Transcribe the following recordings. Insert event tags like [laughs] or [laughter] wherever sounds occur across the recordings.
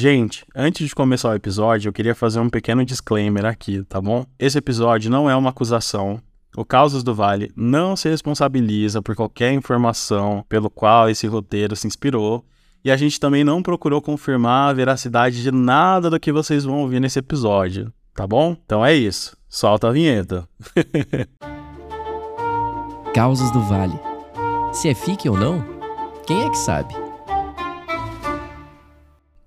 Gente, antes de começar o episódio, eu queria fazer um pequeno disclaimer aqui, tá bom? Esse episódio não é uma acusação. O Causas do Vale não se responsabiliza por qualquer informação pelo qual esse roteiro se inspirou. E a gente também não procurou confirmar a veracidade de nada do que vocês vão ouvir nesse episódio, tá bom? Então é isso. Solta a vinheta. [laughs] Causas do Vale. Se é fique ou não, quem é que sabe?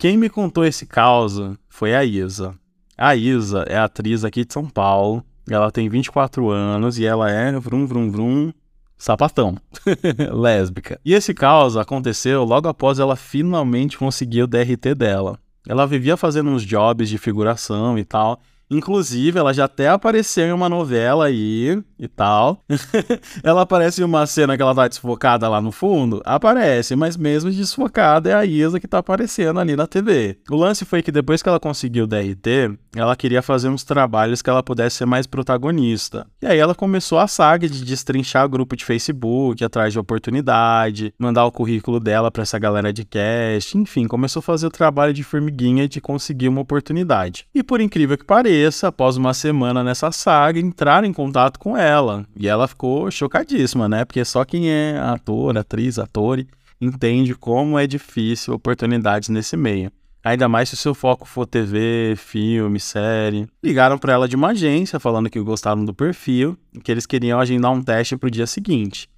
Quem me contou esse caos foi a Isa. A Isa é atriz aqui de São Paulo. Ela tem 24 anos e ela é vrum vrum vrum sapatão, [laughs] lésbica. E esse caos aconteceu logo após ela finalmente conseguir o DRT dela. Ela vivia fazendo uns jobs de figuração e tal, Inclusive, ela já até apareceu em uma novela aí e tal. [laughs] ela aparece em uma cena que ela tá desfocada lá no fundo? Aparece, mas mesmo desfocada é a Isa que tá aparecendo ali na TV. O lance foi que depois que ela conseguiu o DRT, ela queria fazer uns trabalhos que ela pudesse ser mais protagonista. E aí ela começou a saga de destrinchar grupo de Facebook, atrás de oportunidade, mandar o currículo dela para essa galera de cast, enfim, começou a fazer o trabalho de formiguinha de conseguir uma oportunidade. E por incrível que pareça, após uma semana nessa saga, entrar em contato com ela. E ela ficou chocadíssima, né? Porque só quem é ator, atriz, ator, entende como é difícil oportunidades nesse meio. Ainda mais se o seu foco for TV, filme, série. Ligaram para ela de uma agência falando que gostaram do perfil e que eles queriam agendar um teste para o dia seguinte.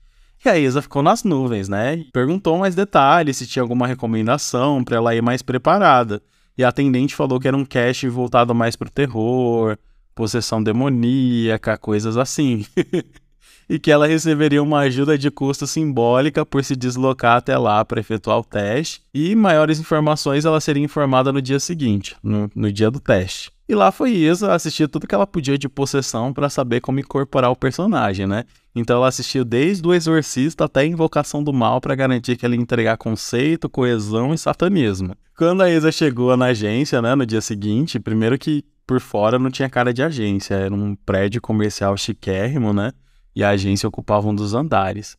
E a Isa ficou nas nuvens, né? Perguntou mais detalhes, se tinha alguma recomendação para ela ir mais preparada. E a atendente falou que era um cast voltado mais pro terror, possessão demoníaca, coisas assim. [laughs] e que ela receberia uma ajuda de custo simbólica por se deslocar até lá para efetuar o teste. E maiores informações ela seria informada no dia seguinte, no, no dia do teste. E lá foi Isa assistir tudo que ela podia de possessão para saber como incorporar o personagem, né? Então ela assistiu desde o Exorcista até a Invocação do Mal para garantir que ia entregar conceito, coesão e satanismo. Quando a Isa chegou na agência, né, no dia seguinte, primeiro que por fora não tinha cara de agência, era um prédio comercial chiquérrimo, né? E a agência ocupava um dos andares.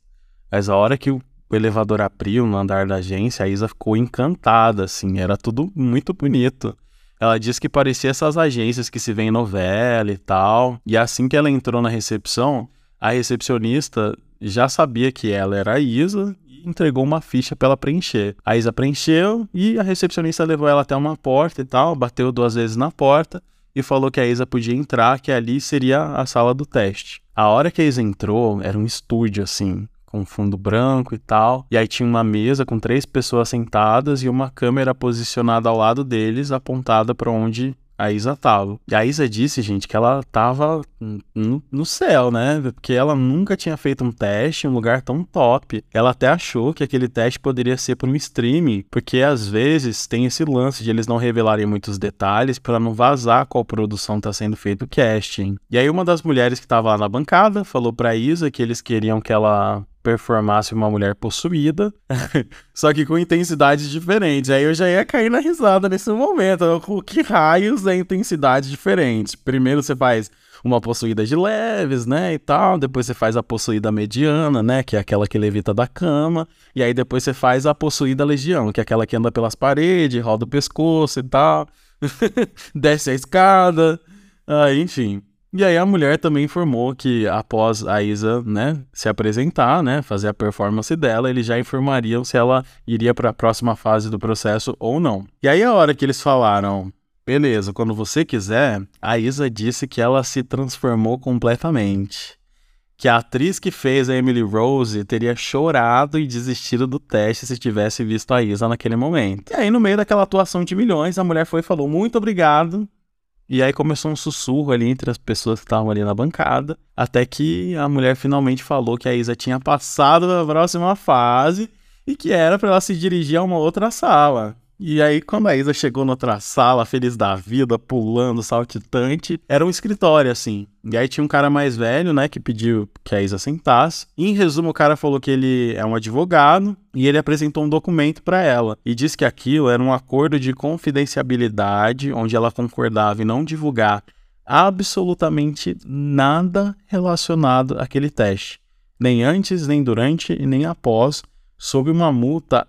Mas a hora que o elevador abriu no andar da agência, a Isa ficou encantada, assim, era tudo muito bonito. Ela disse que parecia essas agências que se vê em novela e tal. E assim que ela entrou na recepção, a recepcionista já sabia que ela era a Isa e entregou uma ficha para ela preencher. A Isa preencheu e a recepcionista levou ela até uma porta e tal, bateu duas vezes na porta e falou que a Isa podia entrar, que ali seria a sala do teste. A hora que a Isa entrou, era um estúdio assim, com fundo branco e tal. E aí tinha uma mesa com três pessoas sentadas e uma câmera posicionada ao lado deles, apontada para onde a Isa tava. E a Isa disse, gente, que ela tava no, céu, né? Porque ela nunca tinha feito um teste em um lugar tão top. Ela até achou que aquele teste poderia ser por um streaming, porque às vezes tem esse lance de eles não revelarem muitos detalhes para não vazar qual produção tá sendo feito o casting. E aí uma das mulheres que tava lá na bancada falou pra Isa que eles queriam que ela performasse uma mulher possuída, [laughs] só que com intensidades diferentes. Aí eu já ia cair na risada nesse momento. O que raios é intensidades diferentes? Primeiro você faz uma possuída de leves, né, e tal. Depois você faz a possuída mediana, né, que é aquela que levita da cama. E aí depois você faz a possuída legião, que é aquela que anda pelas paredes, roda o pescoço e tal. [laughs] Desce a escada. Ah, enfim. E aí a mulher também informou que após a Isa, né, se apresentar, né, fazer a performance dela, eles já informariam se ela iria para a próxima fase do processo ou não. E aí a hora que eles falaram, beleza, quando você quiser, a Isa disse que ela se transformou completamente. Que a atriz que fez a Emily Rose teria chorado e desistido do teste se tivesse visto a Isa naquele momento. E aí, no meio daquela atuação de milhões, a mulher foi e falou: Muito obrigado, e aí começou um sussurro ali entre as pessoas que estavam ali na bancada, até que a mulher finalmente falou que a Isa tinha passado a próxima fase e que era para ela se dirigir a uma outra sala. E aí, quando a Isa chegou noutra sala, feliz da vida, pulando, saltitante, era um escritório, assim. E aí tinha um cara mais velho, né, que pediu que a Isa sentasse. E, em resumo, o cara falou que ele é um advogado e ele apresentou um documento para ela. E disse que aquilo era um acordo de confidencialidade, onde ela concordava em não divulgar absolutamente nada relacionado àquele teste. Nem antes, nem durante e nem após, sob uma multa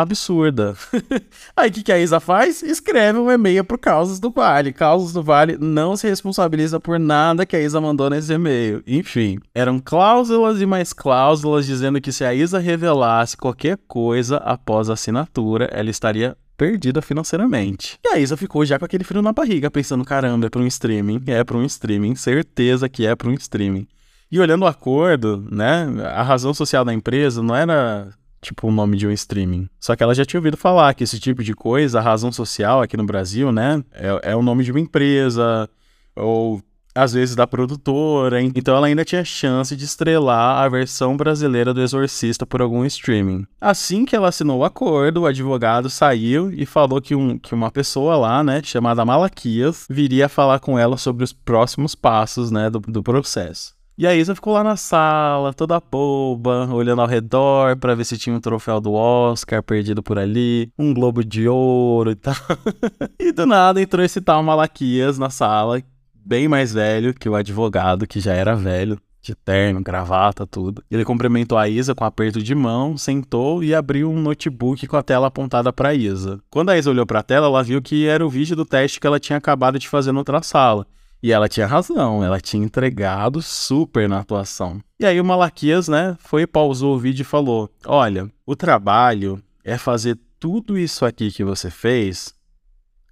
absurda. [laughs] Aí o que, que a Isa faz? Escreve um e-mail pro Causas do Vale. Causas do Vale não se responsabiliza por nada que a Isa mandou nesse e-mail. Enfim, eram cláusulas e mais cláusulas dizendo que se a Isa revelasse qualquer coisa após a assinatura, ela estaria perdida financeiramente. E a Isa ficou já com aquele frio na barriga, pensando: caramba, é pra um streaming, é pra um streaming, certeza que é pra um streaming. E olhando o acordo, né, a razão social da empresa não era tipo o nome de um streaming. Só que ela já tinha ouvido falar que esse tipo de coisa, a razão social aqui no Brasil, né, é, é o nome de uma empresa, ou às vezes da produtora, então ela ainda tinha chance de estrelar a versão brasileira do Exorcista por algum streaming. Assim que ela assinou o acordo, o advogado saiu e falou que, um, que uma pessoa lá, né, chamada Malaquias, viria falar com ela sobre os próximos passos, né, do, do processo. E a Isa ficou lá na sala, toda boba, olhando ao redor para ver se tinha um troféu do Oscar perdido por ali, um globo de ouro e tal. [laughs] e do nada entrou esse tal Malaquias na sala, bem mais velho que o advogado, que já era velho, de terno, gravata, tudo. Ele cumprimentou a Isa com um aperto de mão, sentou e abriu um notebook com a tela apontada para Isa. Quando a Isa olhou para a tela, ela viu que era o vídeo do teste que ela tinha acabado de fazer na outra sala. E ela tinha razão, ela tinha entregado super na atuação. E aí o Malaquias, né, foi, pausou o vídeo e falou: Olha, o trabalho é fazer tudo isso aqui que você fez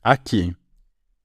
aqui.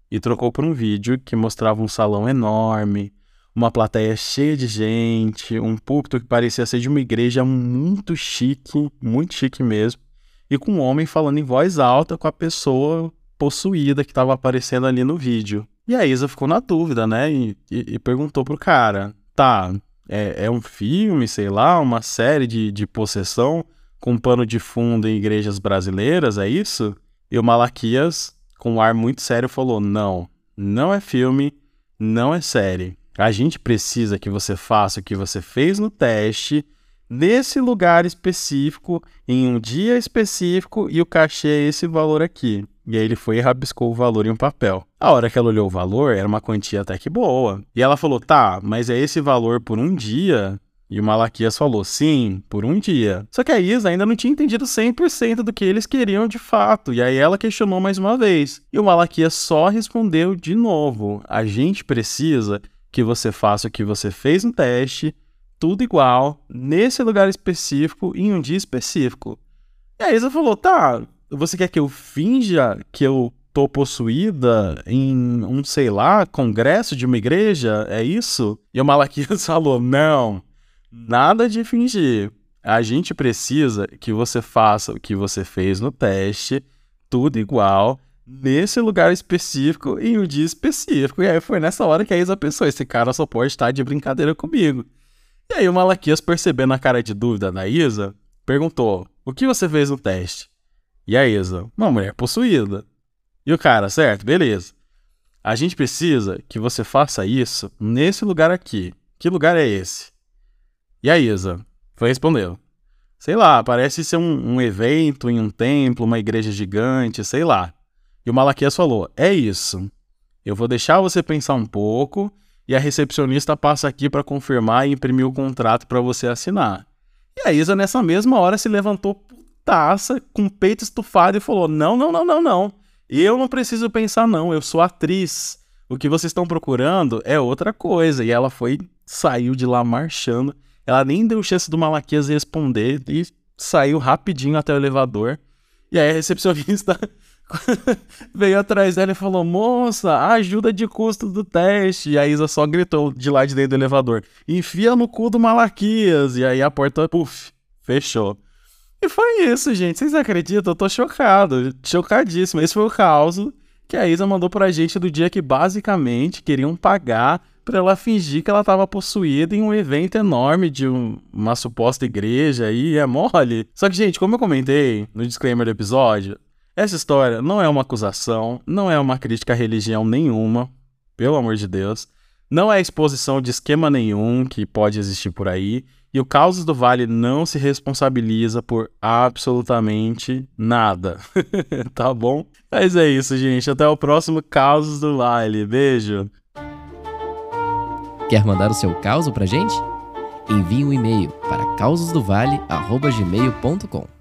E trocou por um vídeo que mostrava um salão enorme, uma plateia cheia de gente, um púlpito que parecia ser de uma igreja muito chique, muito chique mesmo, e com um homem falando em voz alta com a pessoa possuída que estava aparecendo ali no vídeo. E a Isa ficou na dúvida, né? E, e, e perguntou pro cara: tá, é, é, um filme, sei lá, uma série de, de possessão com pano de fundo em igrejas brasileiras, é isso? E o Malaquias, com um ar muito sério, falou: não, não é filme, não é série. A gente precisa que você faça o que você fez no teste, nesse lugar específico, em um dia específico, e o cachê é esse valor aqui. E aí ele foi e rabiscou o valor em um papel. A hora que ela olhou o valor, era uma quantia até que boa. E ela falou: tá, mas é esse valor por um dia? E o Malaquias falou: sim, por um dia. Só que a Isa ainda não tinha entendido 100% do que eles queriam de fato. E aí ela questionou mais uma vez. E o Malaquias só respondeu de novo: a gente precisa que você faça o que você fez no teste, tudo igual, nesse lugar específico, em um dia específico. E a Isa falou: tá, você quer que eu finja que eu tô possuída em um, sei lá, congresso de uma igreja? É isso? E o Malaquias [laughs] falou: não, nada de fingir. A gente precisa que você faça o que você fez no teste, tudo igual, nesse lugar específico, em um dia específico. E aí foi nessa hora que a Isa pensou: esse cara só pode estar de brincadeira comigo. E aí o Malaquias, percebendo a cara de dúvida da Isa, perguntou: o que você fez no teste? E a Isa, uma mulher possuída. E o cara, certo, beleza. A gente precisa que você faça isso nesse lugar aqui. Que lugar é esse? E a Isa foi respondeu. Sei lá, parece ser um, um evento em um templo, uma igreja gigante, sei lá. E o Malaquias falou: É isso. Eu vou deixar você pensar um pouco e a recepcionista passa aqui para confirmar e imprimir o contrato para você assinar. E a Isa, nessa mesma hora, se levantou taça com o peito estufado e falou: Não, não, não, não, não. Eu não preciso pensar, não. Eu sou atriz. O que vocês estão procurando é outra coisa. E ela foi, saiu de lá marchando. Ela nem deu chance do Malaquias responder e saiu rapidinho até o elevador. E aí a recepcionista [laughs] veio atrás dela e falou: Moça, ajuda de custo do teste. E a Isa só gritou de lá de dentro do elevador: Enfia no cu do Malaquias. E aí a porta, puf, fechou. E foi isso, gente. Vocês acreditam? Eu tô chocado. Chocadíssimo. Esse foi o caos que a Isa mandou pra gente do dia que basicamente queriam pagar pra ela fingir que ela tava possuída em um evento enorme de um, uma suposta igreja e é mole. Só que, gente, como eu comentei no disclaimer do episódio, essa história não é uma acusação, não é uma crítica à religião nenhuma, pelo amor de Deus. Não é exposição de esquema nenhum que pode existir por aí. E o Causas do Vale não se responsabiliza por absolutamente nada. [laughs] tá bom? Mas é isso, gente. Até o próximo Causas do Vale. Beijo. Quer mandar o seu caos pra gente? Envie um e-mail para causasdovale.gmail.com